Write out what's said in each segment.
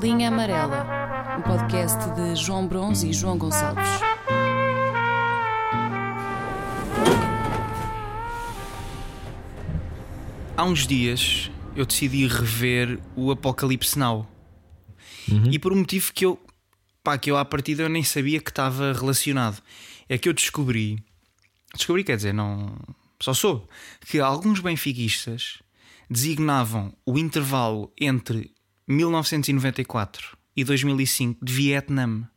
Linha Amarela, um podcast de João Bronze e João Gonçalves. Há uns dias eu decidi rever o Apocalipse Now. E por um motivo que eu, pá, que eu à partida eu nem sabia que estava relacionado. É que eu descobri, descobri quer dizer, não, só soube, que alguns benfiquistas designavam o intervalo entre 1994 e 2005 de Vietnã.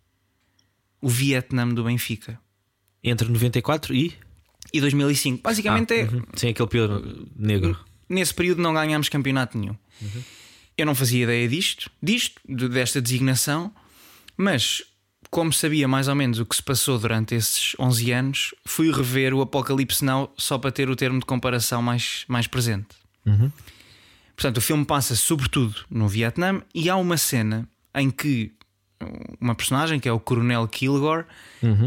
O Vietnã do Benfica. Entre 94 e. E 2005. Basicamente é. Uhum. Sim, aquele pior negro. Nesse período não ganhámos campeonato nenhum. Eu não fazia ideia disto, disto, de- desta designação, mas como sabia mais ou menos o que se passou durante esses 11 anos, fui rever o Apocalipse Now só para ter o termo de comparação mais, mais presente. Portanto, o filme passa sobretudo no Vietnã e há uma cena em que uma personagem, que é o Coronel Kilgore,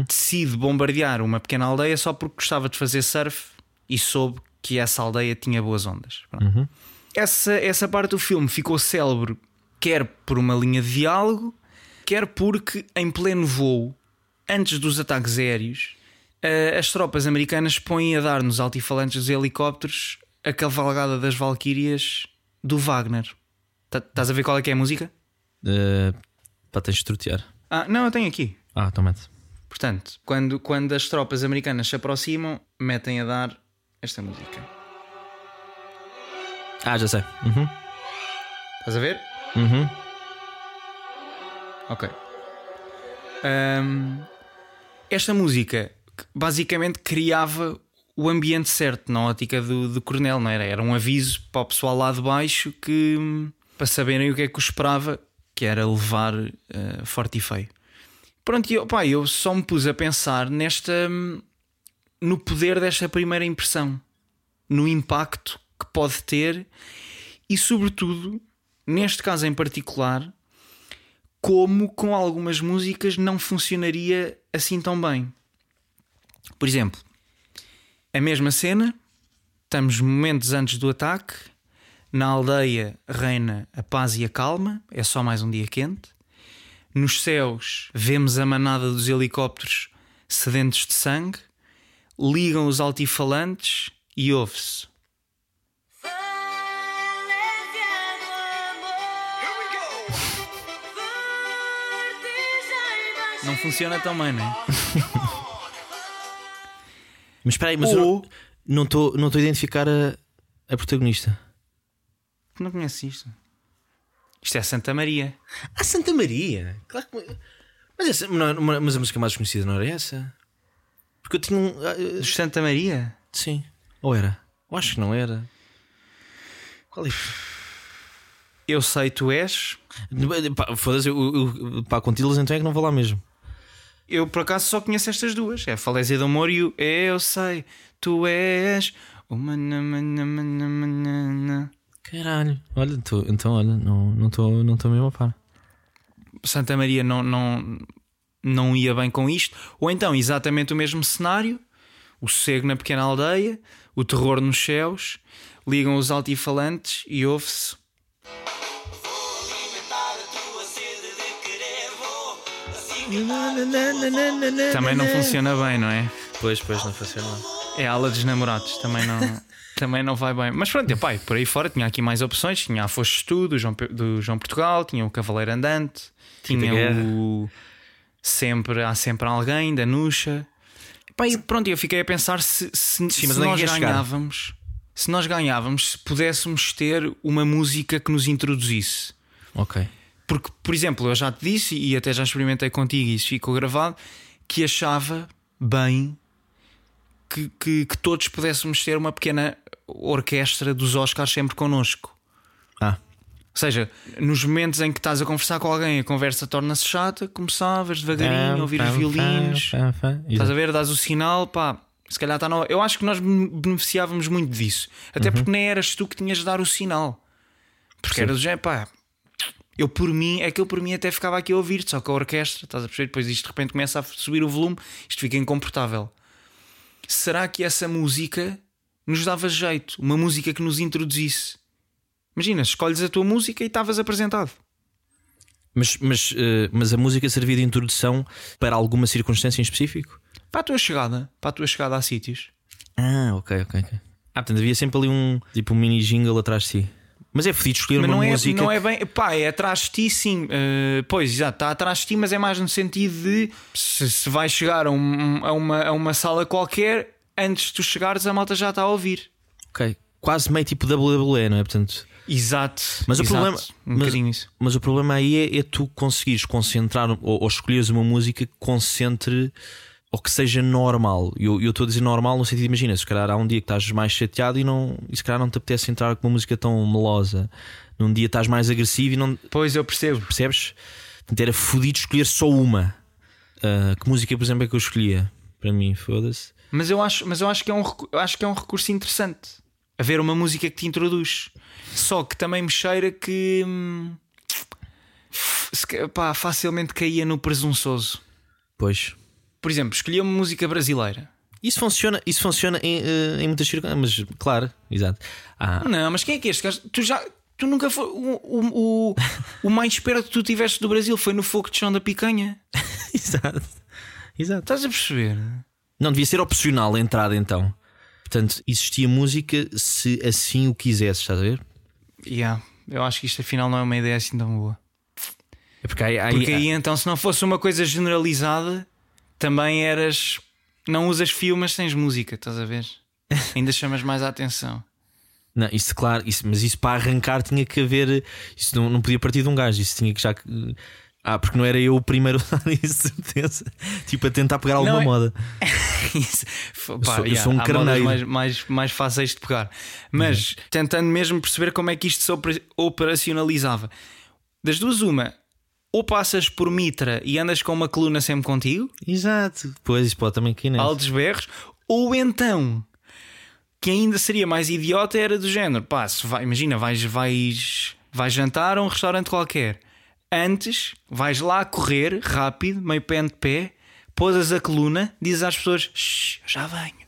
decide bombardear uma pequena aldeia só porque gostava de fazer surf e soube que essa aldeia tinha boas ondas. Pronto. Essa, essa parte do filme ficou célebre, quer por uma linha de diálogo, quer porque em pleno voo, antes dos ataques aéreos, as tropas americanas põem a dar nos altifalantes dos helicópteros a cavalgada das Valquírias do Wagner. Tá- Estás a ver qual é que é a música? Uh, para tens de trotear. Ah, não, eu tenho aqui. Ah, tomate. Portanto, quando, quando as tropas americanas se aproximam, metem a dar esta música. Ah, já sei. Uhum. Estás a ver? Uhum. Ok. Ahm, esta música basicamente criava o ambiente certo na ótica do, do coronel, não era? Era um aviso para o pessoal lá de baixo que para saberem o que é que o esperava, que era levar eh, forte e feio. Pronto, eu, pá, eu só me pus a pensar nesta hum, no poder desta primeira impressão, no impacto que pode ter e, sobretudo, neste caso em particular, como com algumas músicas não funcionaria assim tão bem. Por exemplo, a mesma cena, estamos momentos antes do ataque, na aldeia reina a paz e a calma, é só mais um dia quente. Nos céus vemos a manada dos helicópteros sedentos de sangue, ligam os altifalantes e ouve-se. Não funciona tão bem, não é? Mas espera aí, mas Ou- eu não estou não estou a identificar a, a protagonista. Tu não conheces isto? Isto é Santa Maria. Ah, Santa Maria! Claro que. Mas, essa, não, não- mas a música mais conhecida não era essa? Porque eu tinha um. ah, ah, Dos Santa Maria? sim. Ou era? Eu acho que não era. Qual é? Eu sei, tu és. Foda-se, eu, eu, pá, com títulos então é que não vou lá mesmo. Eu por acaso só conheço estas duas: é a Falésia do Amor e o Eu sei, tu és. Uma na- na- na- na-. Caralho. Olha, tô, então olha, não estou não tô, não mesmo a par. Santa Maria não, não, não ia bem com isto. Ou então, exatamente o mesmo cenário: o sossego na pequena aldeia, o terror nos céus, ligam os altifalantes e ouve-se. Também não funciona bem, não é? Pois, pois, não funciona. É a ala dos namorados, também não, também não vai bem. Mas pronto, pai, por aí fora tinha aqui mais opções. Tinha a Foste Tu, do João, do João Portugal, tinha o Cavaleiro Andante, tinha o Sempre Há Sempre Alguém, da Nuxa. E pronto, eu fiquei a pensar se, se, Sim, se é nós queres chegar? ganhávamos, se nós ganhávamos, se pudéssemos ter uma música que nos introduzisse. Ok. Porque, por exemplo, eu já te disse e até já experimentei contigo e isso ficou gravado que achava bem que, que, que todos pudéssemos ter uma pequena orquestra dos Oscars sempre connosco. Ah, Ou seja, nos momentos em que estás a conversar com alguém, a conversa torna-se chata, começavas devagarinho a ouvir os violinos, estás a ver, dás o sinal, pá. Se calhar está na hora. Eu acho que nós beneficiávamos muito disso, até porque nem eras tu que tinhas de dar o sinal, porque era do género, pá. Eu por mim, é que eu por mim até ficava aqui a ouvir-te, só que a orquestra, estás a perceber? Depois isto de repente começa a subir o volume, isto fica incomportável. Será que essa música nos dava jeito? Uma música que nos introduzisse? Imagina, escolhes a tua música e estavas apresentado. Mas, mas, eh, mas a música servia de introdução para alguma circunstância em específico? Para a tua chegada, para a tua chegada a sítios. Ah, ok, ok, ok. Ah, portanto havia sempre ali um tipo um mini jingle atrás de si. Mas é fodido escolher Mas uma não é, música. não é bem. Pá, é atrás de ti, sim. Uh, pois, exato, está atrás de ti, mas é mais no sentido de se, se vais chegar a, um- a uma, a uma sala qualquer, antes de tu chegares, a malta já está a ouvir. Ok. Quase meio tipo WWE, não é? Portanto, Exato. Mas o exato, problema- Um mas- isso. mas o problema aí é, é tu conseguires concentrar ou, ou escolheres uma música que concentre ou que seja normal. Eu estou a dizer normal no sentido, imagina, se calhar há um dia que estás mais chateado e, não, e se calhar não te apetece entrar com uma música tão melosa. Num dia estás mais agressivo e não Pois eu percebo. percebes? Portanto, era fodido escolher só uma. Ah, que música, por exemplo, é que eu escolhia? Para mim, foda-se. Mas eu acho, mas eu acho que é um acho que é um recurso interessante. Haver uma música que te introduz. Só que também me cheira que hum, pá, facilmente caía no presunçoso. Pois. Por exemplo, escolhi uma música brasileira. Isso funciona, isso funciona em, eh, em muitas circunstâncias, mas claro, exato. Ah, Não, mas quem é que é este gajo? Tu já. Tu nunca foi. O, o, o, mais perto que tu tiveste do Brasil foi no fogo de chão da picanha. exato. Exato. Estás a perceber? Não devia ser opcional a entrada então. Portanto, existia música se assim o quisesses, estás a ver? Yeah, eu acho que isto afinal não é uma ideia assim tão boa. É porque aí, aí- Porque aí então, se não fosse uma coisa generalizada, também eras. Não usas fio, mas tens música, estás a ver? Ainda chamas mais a atenção. Não, isso claro, isso, mas isso para arrancar tinha que haver. Isso não, não podia partir de um gajo, isso tinha que já. Ah, porque não era eu o primeiro a usar isso, certeza. Tipo, a tentar pegar alguma Não é- moda. Isso. Pá, sou- eu yeah, sou um carneiro. mais, mais, mais fáceis de pegar. Mas tentando mesmo perceber como é que isto se opera- operacionalizava. Das duas, uma, ou passas por Mitra e andas com uma coluna sempre contigo, Exato. Pois, isso pode também aqui, né? altos berros, ou então, que ainda seria mais idiota, era do género: pá, vai- imagina, vais, vais, vais jantar a um restaurante qualquer. Antes, vais lá correr rápido, meio pé de pé, posas a coluna, dizes às pessoas: "Shh, já venho.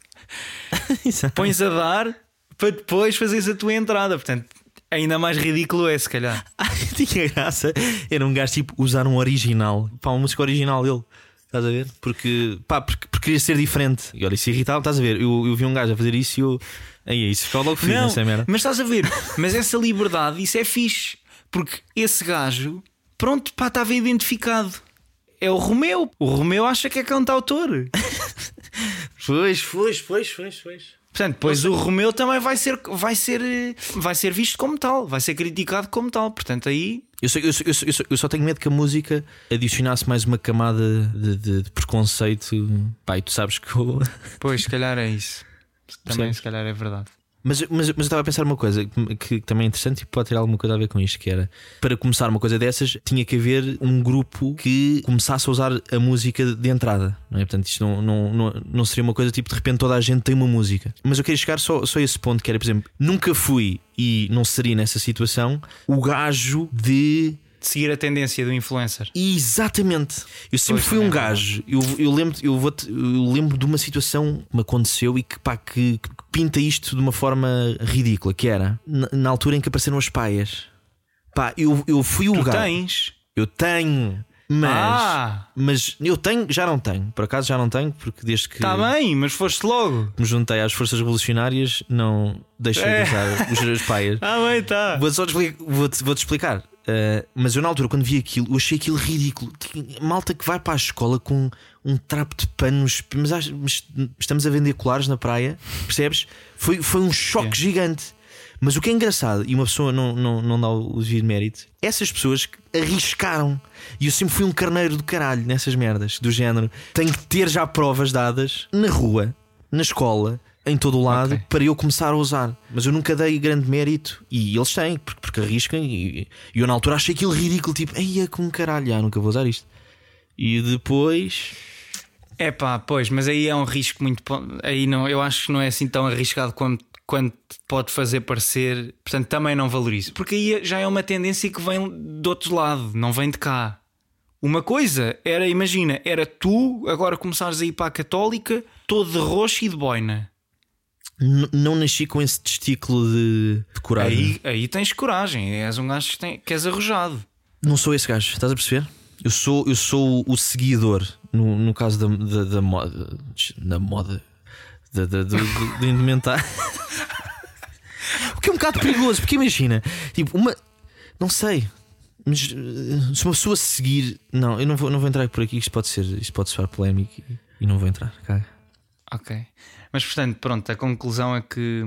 Exato. pões a dar para depois fazeres a tua entrada. Portanto, ainda mais ridículo é, se calhar. Tinha graça. Era um gajo tipo usar um original. Pá, uma música original dele. Estás a ver? Porque, pá, porque, porque queria ser diferente. E olha, isso irritava, estás a ver? Eu, eu vi um gajo a fazer isso e eu. Aí, isso ficou logo Não, nessa merda. mas estás a ver, mas essa liberdade, isso é fixe, porque esse gajo, pronto, pá, estava identificado. É o Romeu. O Romeu acha que é cantautor. Pois, pois, pois, pois, pois. Portanto, pois o Romeu também vai ser, vai, ser, vai ser visto como tal, vai ser criticado como tal. Portanto, aí Eu só, eu, só, eu, só, eu, só, tenho medo que a música adicionasse mais uma camada de, de- de preconceito. Pai, tu sabes que eu. Pois, se calhar é isso. Também, Percebes? se calhar é verdade. Mas, mas, mas eu estava a pensar uma coisa que, que também é interessante e pode ter alguma coisa a ver com isto: que era para começar uma coisa dessas, tinha que haver um grupo que começasse a usar a música de entrada. Não é? Portanto, isto não, não, não, não seria uma coisa tipo de repente toda a gente tem uma música. Mas eu queria chegar só, só a esse ponto: que era, por exemplo, nunca fui e não seria nessa situação o gajo de De seguir a tendência do influencer. Exatamente. Eu sempre Pois, fui um é gajo. Eu, eu lembro, eu, vou eu lembro de uma situação que me aconteceu e que, pá, que, que pinta isto de uma forma ridícula. Que era na, na altura em que apareceram as paias. Pá, eu, eu fui o Tu gajo. tens. Eu tenho. Mas, Ah! mas eu tenho, já não tenho. Por acaso já não tenho, porque desde que Está Tá bem, mas foste logo. me juntei às forças revolucionárias, não deixei É. de usar os, as paias. Ah, bem, tá. Vou-te só explicar, vou-te, vou-te explicar. Uh, mas eu na altura, quando vi aquilo, eu achei aquilo ridículo. Malta que vai para a escola com um trapo de panos, mas, mas estamos a vender colares na praia, percebes? Foi, foi um choque Yeah. gigante. Mas o que é engraçado, e uma pessoa não, não, não dá o devido mérito, essas pessoas arriscaram. E eu sempre fui um carneiro do caralho nessas merdas, do género. Tenho que ter já provas dadas na rua, na escola, em todo o lado, Ok. para eu começar a usar. Mas eu nunca dei grande mérito. E eles têm, porque, porque arriscam. E, e eu na altura achei aquilo ridículo, tipo, eia com caralho, ah, nunca vou usar isto. E depois. É pá, pois, mas aí é um risco muito. Aí não, eu acho que não é assim tão arriscado quanto, quanto pode fazer parecer. Portanto, também não valorizo. Porque aí já é uma tendência que vem do outro lado, não vem de cá. Uma coisa era, imagina, era tu agora começares a ir para a Católica todo de roxo e de boina. Não nasci com esse testículo de, de coragem. Aí, aí tens coragem, és um gajo que, tem, que és arrojado. não sou esse gajo, estás a perceber? Eu sou, eu sou o seguidor, no, no caso da, da, da moda. Da moda. Da, da, do, do, do indumentário. o que é um bocado perigoso, porque imagina, tipo, uma. Não sei. Mas eh, se uma pessoa seguir. Não, eu não vou, não vou entrar por aqui, isto pode ser. Isto pode soar polémico e, e não vou entrar. Caga. Ok. Mas portanto, pronto, a conclusão é que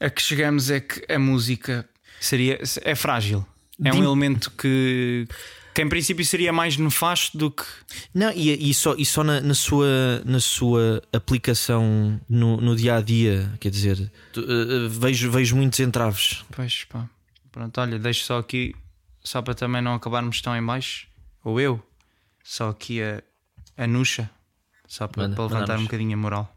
a que chegamos é que a música seria é frágil. É um Dim- elemento que, que em princípio seria mais nefasto do que. Não, e, e só, e só na, na sua, na sua aplicação no, no dia a dia, quer dizer, tu- eh, vejo, vejo muitos entraves. Pois pá. Pronto, olha, deixo só aqui, só para também não acabarmos tão em baixo, ou eu, só aqui a, a nuxa, só para, Manda, para levantar um bocadinho a moral.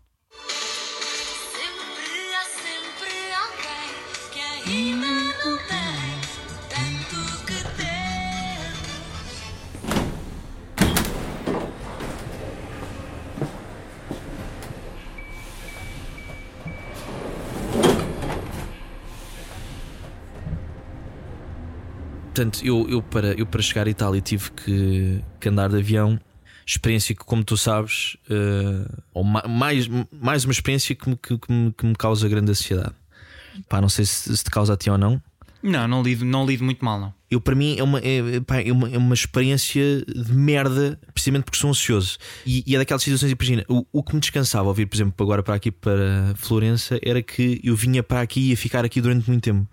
Portanto, eu, eu, para, eu para chegar à Itália tive que, que andar de avião. Experiência que, como tu sabes, eh, ou ma- mais, mais uma experiência que me, que, que me, que me causa grande ansiedade. Pá, não sei se, se te causa a ti ou não. Não, não lido, não lido muito mal, não. Eu, para mim, é uma, é, pá, é uma, é uma experiência de merda, precisamente porque sou ansioso. E, e é daquelas situações, imagina, o, o que me descansava ao vir, por exemplo, agora para aqui para Florença, era que eu vinha para aqui e ia ficar aqui durante muito tempo.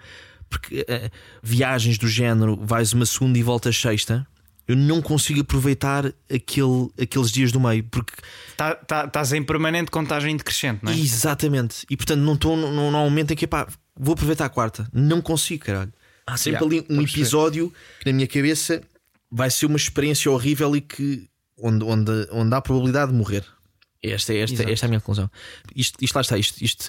Porque eh, viagens do género, vais uma segunda e voltas sexta, eu não consigo aproveitar aquele, aqueles dias do meio, porque Tá- tá- Estás em permanente contagem decrescente, não é? Exatamente. E portanto não estou num num momento em que pá, vou aproveitar a quarta. Não consigo, caralho. Há sempre Yeah, ali um episódio que na minha cabeça vai ser uma experiência horrível e que onde, onde, onde há probabilidade de morrer. Esta, é- esta, Exato. esta é a minha conclusão. Isto, isto lá está, isto, isto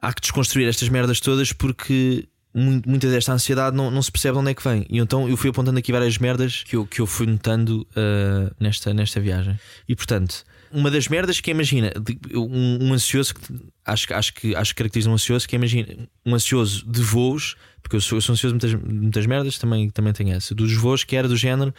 há que desconstruir estas merdas todas porque muita desta ansiedade não, não se percebe de onde é que vem. E então eu fui apontando aqui várias merdas que eu, que eu fui notando ah, nesta, nesta viagem. E portanto, uma das merdas que imagina, de- um, um ansioso que acho, acho, que, acho que caracteriza um ansioso que imagina um ansioso de voos, porque eu sou, eu sou ansioso de muitas, muitas merdas, também, também tenho essa, dos voos que era do género.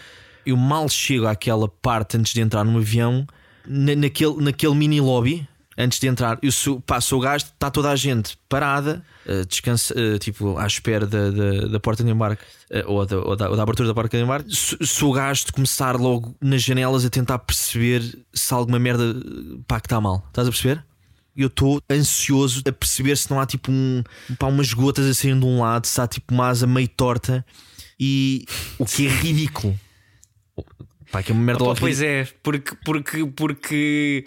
Eu mal chego àquela parte antes de entrar num avião, na- naquele, naquele mini lobby, antes de entrar, eu sou, sou o gajo, está toda a gente parada, eh, descansa, eh, tipo, à espera da, da, da porta de embarque eh, ou, da, ou, da, ou da abertura da porta de embarque. Sou o gajo de começar logo nas janelas a tentar perceber se há alguma merda pá, que está mal. Estás a perceber? Eu estou ansioso a perceber se não há tipo um, pá, umas gotas a saírem de um lado, se há tipo uma asa meio torta e o que é ridículo. Pá, que é uma merda logo pois é, porque, porque, porque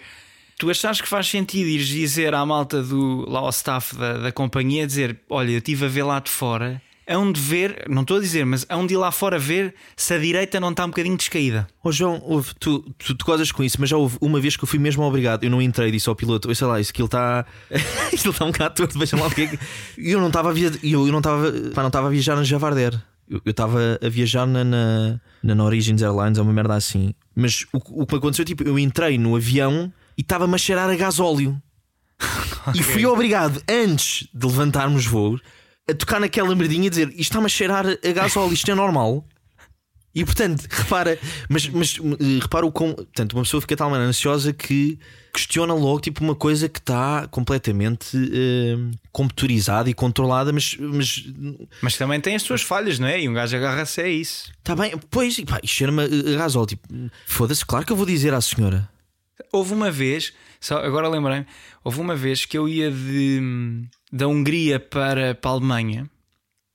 tu achas que faz sentido ires dizer à malta do lá ao staff da, da companhia dizer: Olha, eu estive a ver lá de fora, hão de ver, não estou a dizer, mas hão de ir lá fora ver se a direita não está um bocadinho descaída. Ô João, houve, tu, tu, tu gozas com isso, mas já houve uma vez que eu fui mesmo obrigado. Eu não entrei, disse ao piloto: "Oi, sei lá, isso aquilo está. Isto está um bocado torto, vejam lá o que é que. Eu não estava a viajar, eu, eu não estava não estava a viajar na Javarder. Eu estava a viajar na, na, na Norwegian Airlines, é uma merda assim. Mas o, o que me aconteceu, tipo, eu entrei no avião e estava-me a cheirar a gasóleo. E fui obrigado, antes de levantarmos voos, a tocar naquela merdinha e dizer isto está-me a cheirar a gasóleo, isto é normal. E portanto, repara, mas, mas eh, repara o com. Portanto, uma pessoa fica tal maneira ansiosa que questiona logo tipo uma coisa que está completamente eh, computadorizada e controlada, mas, mas Mas também tem as suas falhas, não é? E um gajo agarra-se a isso. está bem, pois, e pá, cheira-me a gasóleo. Tipo, foda-se, claro que eu vou dizer à senhora. Houve uma vez, só agora lembrei-me, houve uma vez que eu ia de, da Hungria para, para a Alemanha.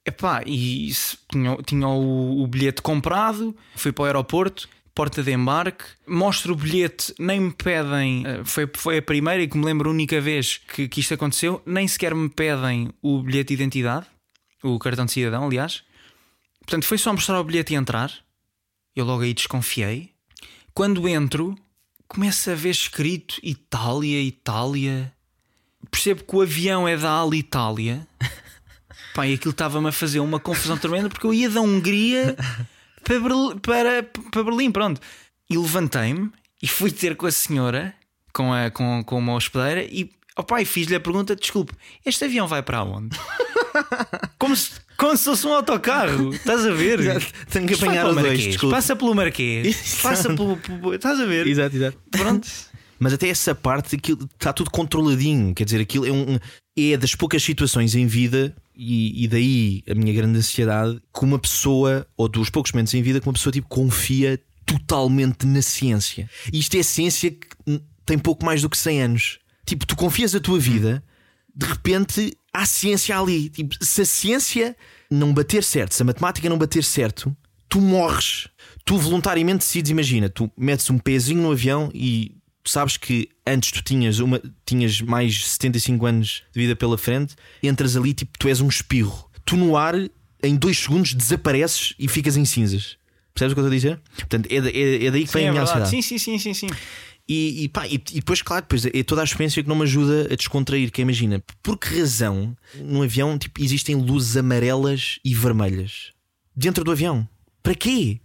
Epá, e se- tinha, tinha o, o bilhete comprado, fui para o aeroporto, porta de embarque, mostro o bilhete, nem me pedem. eh, Foi, foi a primeira e que me lembro a única vez que, que isto aconteceu, nem sequer me pedem o bilhete de identidade, o cartão de cidadão, aliás. Portanto, foi só mostrar o bilhete e entrar. Eu logo aí desconfiei. Quando entro, começo a ver escrito Itália, Itália. Percebo que o avião é da Alitalia. Pá, e aquilo estava-me a fazer uma confusão tremenda porque eu ia da Hungria para, Berl- para, para Berlim, pronto. E levantei-me e fui ter com a senhora, com, a, com, com uma hospedeira, e, opá, e fiz-lhe a pergunta: desculpe, este avião vai para onde? como, se, como se fosse um autocarro. Estás a ver? Tenho que apanhar os dois. Desculpa. Passa pelo Marquês. Exato. Passa pelo, pelo- Estás a ver? Exato, exato. Pronto. Mas até essa parte aquilo está tudo controladinho. Quer dizer, aquilo é um. É das poucas situações em vida, e, e daí a minha grande ansiedade, que uma pessoa, ou dos poucos momentos em vida, que uma pessoa tipo, confia totalmente na ciência. E isto é ciência que tem pouco mais do que 100 anos. Tipo, tu confias a tua vida, de repente há ciência ali. Tipo, se a ciência não bater certo, se a matemática não bater certo, tu morres. Tu voluntariamente decides, imagina, tu metes um pezinho no avião e sabes que antes tu tinhas, uma, tinhas mais 75 anos de vida pela frente, entras ali tipo, tu és um espirro. Tu no ar, em dois segundos, desapareces e ficas em cinzas. Percebes o que eu estou a dizer? Portanto, é, é- é daí que Sim, vem é a minha verdade. ansiedade. Sim, sim, sim, sim, sim. E, e, pá, e, e depois, claro, depois é toda a experiência que não me ajuda a descontrair. Que é, imagina, por que razão num avião tipo, existem luzes amarelas e vermelhas dentro do avião? Para quê?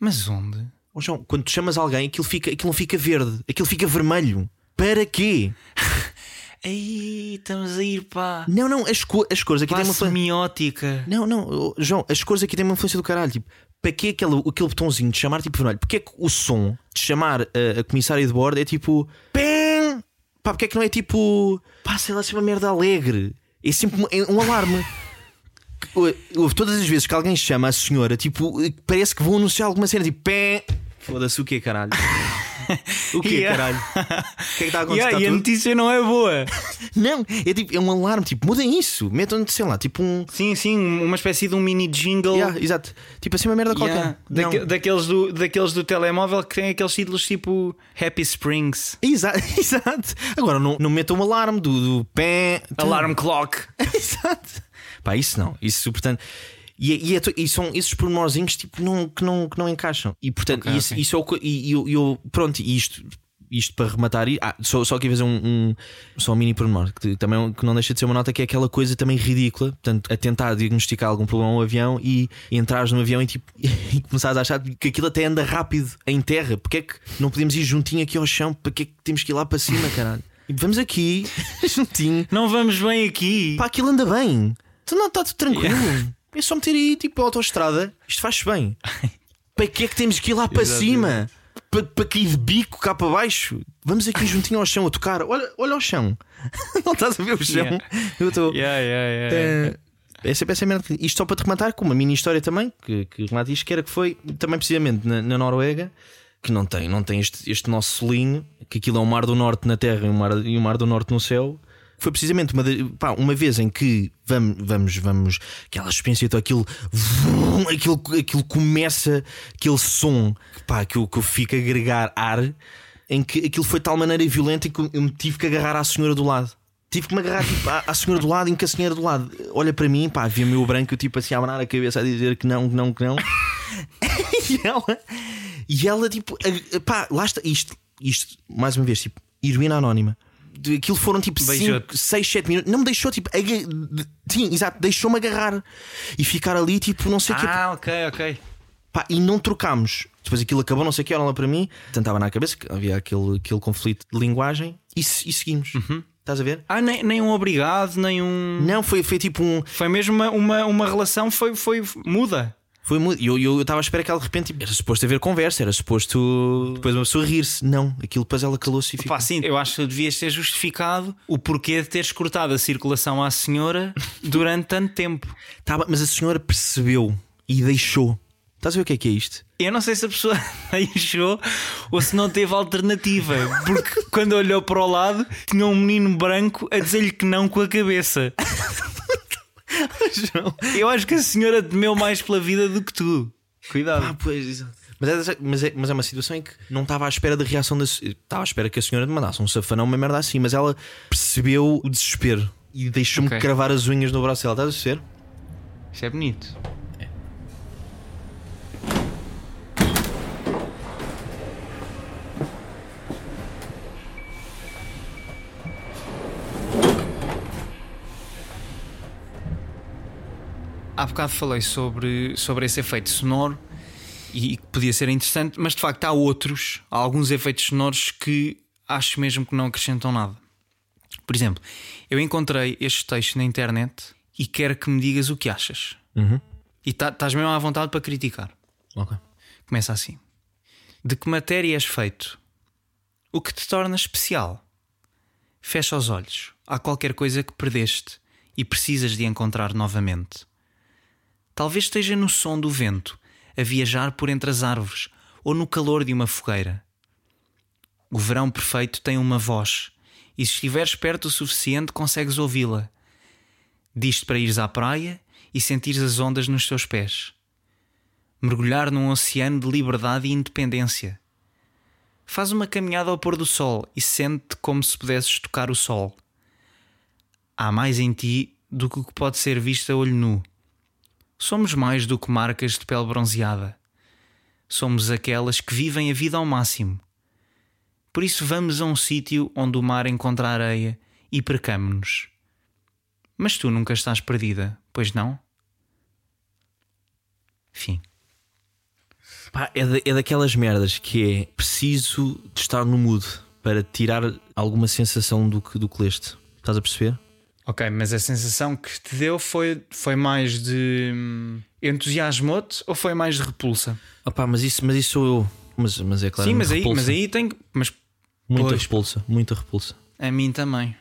Mas onde? Ó João, quando tu chamas alguém, aquilo, fica, aquilo não fica verde, aquilo fica vermelho. Para quê? Aí estamos a ir para Não, não, as, co- as cores aqui têm uma influência. semiótica. Não, não, oh, João, as cores aqui têm uma influência do caralho. Tipo, para que aquele, aquele botãozinho de chamar tipo vermelho? Porque é que o som de chamar a, a comissária de bordo é tipo. PEM! Pá, porque é que não é tipo. Pá, sei lá, se é uma merda alegre. É sempre um, é um alarme. Todas as vezes que alguém chama a senhora, tipo, parece que vão anunciar alguma cena, tipo, pé. Foda-se, o quê, caralho? O quê, Yeah. caralho? O que é que está a acontecer? Yeah, Está e a tudo? notícia não é boa. Não, é tipo, é um alarme, tipo, mudem isso, metam, sei lá, tipo um. Sim, sim, uma espécie de um mini jingle. Yeah, exato. Tipo assim, uma merda qualquer. Daque- daqueles, do, daqueles do telemóvel que têm aqueles títulos tipo Happy Springs, Exato, exato. Agora não, não metam um alarme do, do pé. Alarm Clock. exato. Pá, isso não. Isso, portanto. E, é- e, é e são esses pormenorzinhos tipo, não, que, não, que não encaixam. E portanto, Ok, isso, ok. isso é o. E eu, eu- pronto, isto. Isto para rematar, ah, só, só aqui fazer um, um, só um mini pormenor que também que não deixa de ser uma nota que é aquela coisa também ridícula, portanto, a tentar diagnosticar algum problema ao avião e, e entrares no avião e, tipo, e começares a achar que aquilo até anda rápido em terra. Porque é que não podemos ir juntinho aqui ao chão? Para que é que temos que ir lá para cima, caralho? Vamos aqui, juntinho, Não vamos bem aqui. Pá, aquilo anda bem. Tu não está tudo tranquilo. É só meter aí tipo a autoestrada. Isto faz bem. Para que é que temos que ir lá para cima? Para, para cair de bico cá para baixo? Vamos aqui juntinho ao chão a tocar. Olha, olha ao chão. Não estás a ver o chão? Yeah. Eu estou. Yeah, yeah, yeah, yeah. É, merda. Isto só para te rematar com uma mini história também, que, que remata isto, que era que foi também precisamente na, na Noruega, que não tem, não tem este, este nosso solinho, que aquilo é o mar do norte na terra e o mar, e o mar do norte no céu. Foi precisamente uma, pá, uma vez em que vamos, vamos, vamos, aquela experiência, então aquilo, vrum, aquilo, aquilo começa, aquele som pá, que, eu, que eu fico a agregar ar, em que aquilo foi de tal maneira violenta que eu me tive que agarrar à senhora do lado. Tive que me agarrar tipo, à, à senhora do lado, em que a senhora do lado olha para mim, pá, vê-me o branco, eu tipo assim a abanar a cabeça a dizer que não, que não, que não. e ela, e ela tipo, pá, lá está, isto, isto, mais uma vez, tipo, heroína anónima. Aquilo foram tipo Beijou-te. 6, 7 minutos. Não me deixou, tipo, sim, exato, deixou-me agarrar e ficar ali, tipo, não sei o que. Ah, ok, ok. Pá, e não trocámos. Depois aquilo acabou, não sei o que, olha lá para mim. Tentava na cabeça que havia aquele, aquele conflito de linguagem e, e seguimos. Estás a ver? Ah, nem, nem um obrigado, nem um. Não, foi, foi tipo um. Foi mesmo uma, uma, uma relação, foi, foi muda. Foi muito. E eu eu estava à espera que ela de repente. tipo, era suposto haver conversa, era suposto depois uma pessoa rir-se. Não, aquilo depois ela calou-se e ficou. Pá, sim, eu acho que devias ter justificado o porquê de teres cortado a circulação à senhora durante tanto tempo. Tava, mas a senhora percebeu e deixou. Estás a ver o que é que é isto? Eu não sei se a pessoa deixou ou se não teve alternativa, porque quando olhou para o lado tinha um menino branco a dizer-lhe que não com a cabeça. Eu acho que a senhora temeu mais pela vida do que tu. Cuidado. Ah, pois, exato. Mas é, mas, é, mas é uma situação em que não estava à espera da reação da Estava à espera que a senhora me mandasse um safanão, uma merda assim, mas ela percebeu o desespero e deixou-me Ok. cravar as unhas no braço dela. Estás a perceber? Isto é bonito. Há bocado falei sobre, sobre esse efeito sonoro e que podia ser interessante, mas de facto há outros, há alguns efeitos sonoros que acho mesmo que não acrescentam nada. Por exemplo, eu encontrei este texto na internet e quero que me digas o que achas. Uhum. E tá- estás mesmo à vontade para criticar. Começa assim: De que matéria és feito? O que te torna especial? Fecha os olhos. Há qualquer coisa que perdeste e precisas de encontrar novamente. Talvez esteja no som do vento, a viajar por entre as árvores ou no calor de uma fogueira. O verão perfeito tem uma voz, e se estiveres perto o suficiente, consegues ouvi-la. Diz-te para ires à praia e sentires as ondas nos teus pés mergulhar num oceano de liberdade e independência. Faz uma caminhada ao pôr do sol e sente como se pudesses tocar o sol. Há mais em ti do que o que pode ser visto a olho nu. Somos mais do que marcas de pele bronzeada. Somos aquelas que vivem a vida ao máximo. Por isso vamos a um sítio onde o mar encontra areia e percamo-nos. Mas tu nunca estás perdida, pois não? Fim. Pá, é, é daquelas merdas que é preciso de estar no mood para tirar alguma sensação do que, do que leste. Estás a perceber? Ok, mas a sensação que te deu foi, foi mais de hum, entusiasmo-te ou foi mais de repulsa? Opá, mas isso, mas isso sou eu. Mas, mas é claro. Sim, mas aí, mas aí tem. Mas Muita pois. repulsa, muita repulsa. a mim também.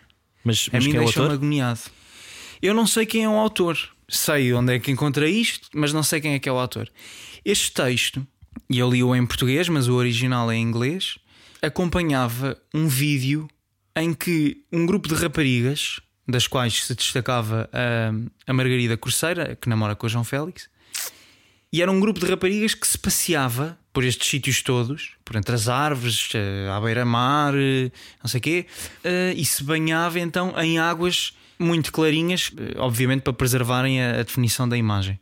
Mas, A mas mim quem é deixou-me autor? agoniado. Eu não sei quem é o autor. Sei onde é que encontrei isto, mas não sei quem é que é o autor. Este texto, e eu li-o em português, mas o original é em inglês, acompanhava um vídeo em que um grupo de raparigas, das quais se destacava a, a Margarida Corceira, que namora com o João Félix, e era um grupo de raparigas que se passeava por estes sítios todos, por entre as árvores, eh, à beira-mar, eh, não sei o quê, eh, e se banhava então em águas muito clarinhas, obviamente para preservarem a, a definição da imagem.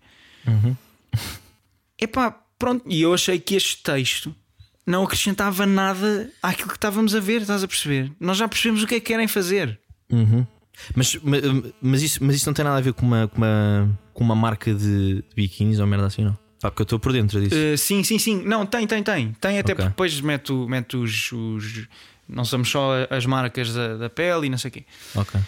Epá, pronto, e eu achei que este texto não acrescentava nada àquilo que estávamos a ver, estás a perceber? Nós já percebemos o que é que querem fazer. Uhum. Mas, ma- mas, isso, mas isso não tem nada a ver com uma, com uma, com uma marca de, de biquínis ou merda assim, não? Pá, porque eu estou por dentro disso. Uh, sim, sim, sim. Não, tem, tem, tem. Tem até Ok. porque depois mete, o- mete os, os- Não somos só as marcas da, da pele e não sei o quê. Ok.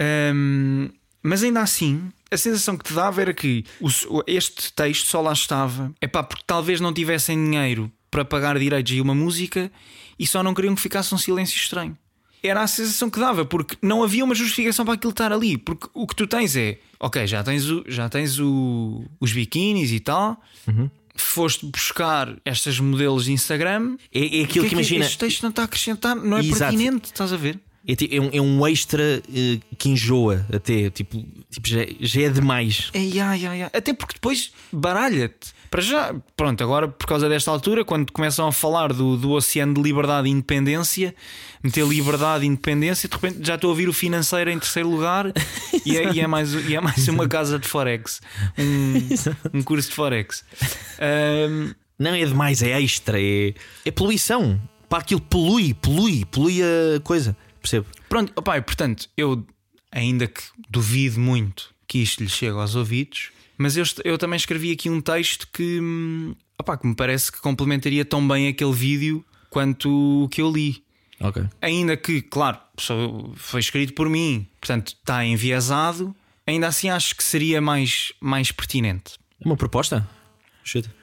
Um, mas ainda assim, a sensação que te dava era que o- este texto só lá estava. É pá, porque talvez não tivessem dinheiro para pagar direitos e uma música e só não queriam que ficasse um silêncio estranho. Era a sensação que dava, porque não havia uma justificação para aquilo estar ali. Porque o que tu tens é, ok, já tens, o, já tens o, os biquínis e tal, foste buscar estas modelos de Instagram. É, é aquilo O que, imagina. Este texto não está a acrescentar, não é Exato. pertinente, estás a ver? É, é um, é um extra eh, que enjoa até. Tipo, tipo já, já é demais. É. Até porque depois baralha-te. Para já, pronto, agora por causa desta altura, quando começam a falar do, do oceano de liberdade e independência, meter liberdade e independência, de repente já estou a ouvir o financeiro em terceiro lugar e é, e é mais, e é mais uma casa de Forex, um, um curso de Forex. Ahm, Não é demais, é extra. É, é poluição. Pá, aquilo polui, polui, polui a coisa. Percebo? Pronto, opá, e, portanto, eu ainda que duvido muito que isto lhe chegue aos ouvidos, mas eu, eu também escrevi aqui um texto que, hum, opá, que me parece que complementaria tão bem aquele vídeo quanto o que eu li. Ok. Ainda que, claro, só foi escrito por mim, portanto está enviesado, ainda assim acho que seria mais, mais pertinente. Uma proposta? Chuta.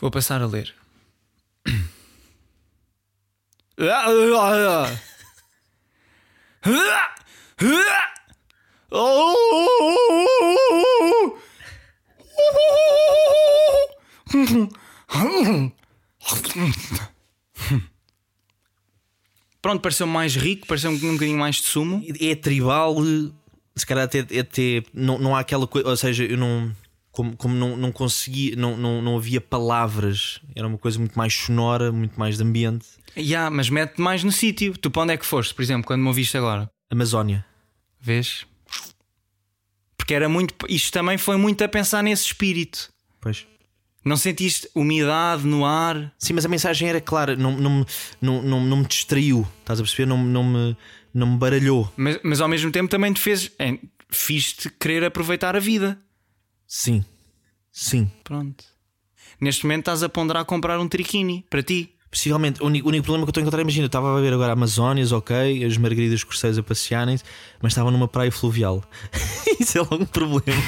Vou passar a ler. Pronto, pareceu mais rico, pareceu um bocadinho mais de sumo. É tribal, se calhar até, até não, não há aquela coisa, ou seja, eu não. Como, como não, não conseguia, não, não, não havia palavras, era uma coisa muito mais sonora, muito mais de ambiente. Ya, mas mete mais no sítio. Tu para onde é que foste, por exemplo, quando me ouviste agora? Amazónia. Vês? Porque era muito. Isto também foi muito a pensar nesse espírito. Pois. Não sentiste umidade no ar? Sim, mas a mensagem era clara, não, não, me- não, não, não me distraiu, estás a perceber? Não, não, me, não me baralhou. Mas, mas ao mesmo tempo também te fez. é, Fiz-te querer aproveitar a vida. Sim, sim. Pronto. Neste momento estás a ponderar comprar um triquini para ti. Possivelmente, o único, o único problema que eu estou a encontrar, imagina, eu estava a ver agora Amazónias, ok, as margaridas corceias a passearem mas estava numa praia fluvial. Isso é logo um problema.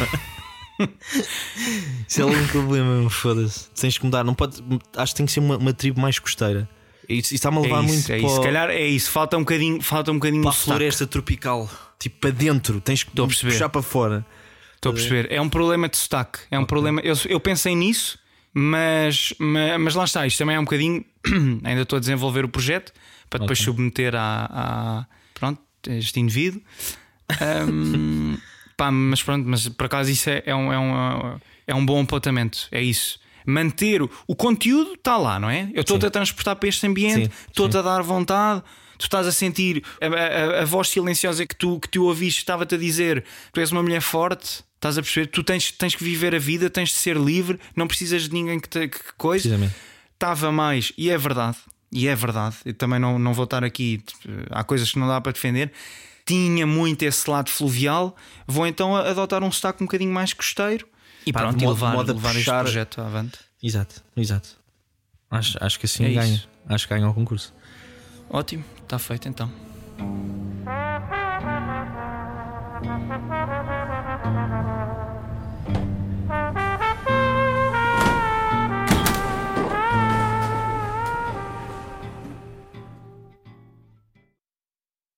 Isso é um problema, foda-se. Tens que mudar, não pode, acho que tem que ser uma, uma tribo mais costeira. Isso, isso está-me a É levar isso, muito é para, isso. Se calhar é isso. Falta um bocadinho, falta um bocadinho para a floresta tropical, tipo para dentro, tens que puxar para fora. Estou a perceber. É um problema de sotaque. É um problema. Eu, eu pensei nisso, mas, mas, mas lá está. Isto também é um bocadinho. ainda estou a desenvolver o projeto para depois Ok. submeter a, a- Pronto, este indivíduo. Ahm, pá, mas pronto, mas por acaso isso é, é um, é, um, é um bom apontamento. É isso. Manter o, o conteúdo está lá, não é? Eu estou-te a transportar para este ambiente, estou-te a dar vontade. Tu estás a sentir a, a- a voz silenciosa que tu, que tu ouviste, estava-te a dizer: tu és uma mulher forte, estás a perceber? Tu tens, tens que viver a vida, tens de ser livre, não precisas de ninguém que, te, que coisa. Estava mais, e é verdade, e é verdade, eu também não, não vou estar aqui, há coisas que não dá para defender. Tinha muito esse lado fluvial, vou então adotar um sotaque um bocadinho mais costeiro e Pá, pronto, de e modo- levar, modo a levar este puxar- projeto avante. Exato, exato. Acho, acho que assim É ganha. isso. Acho que ganha o concurso. Ótimo, está feito então.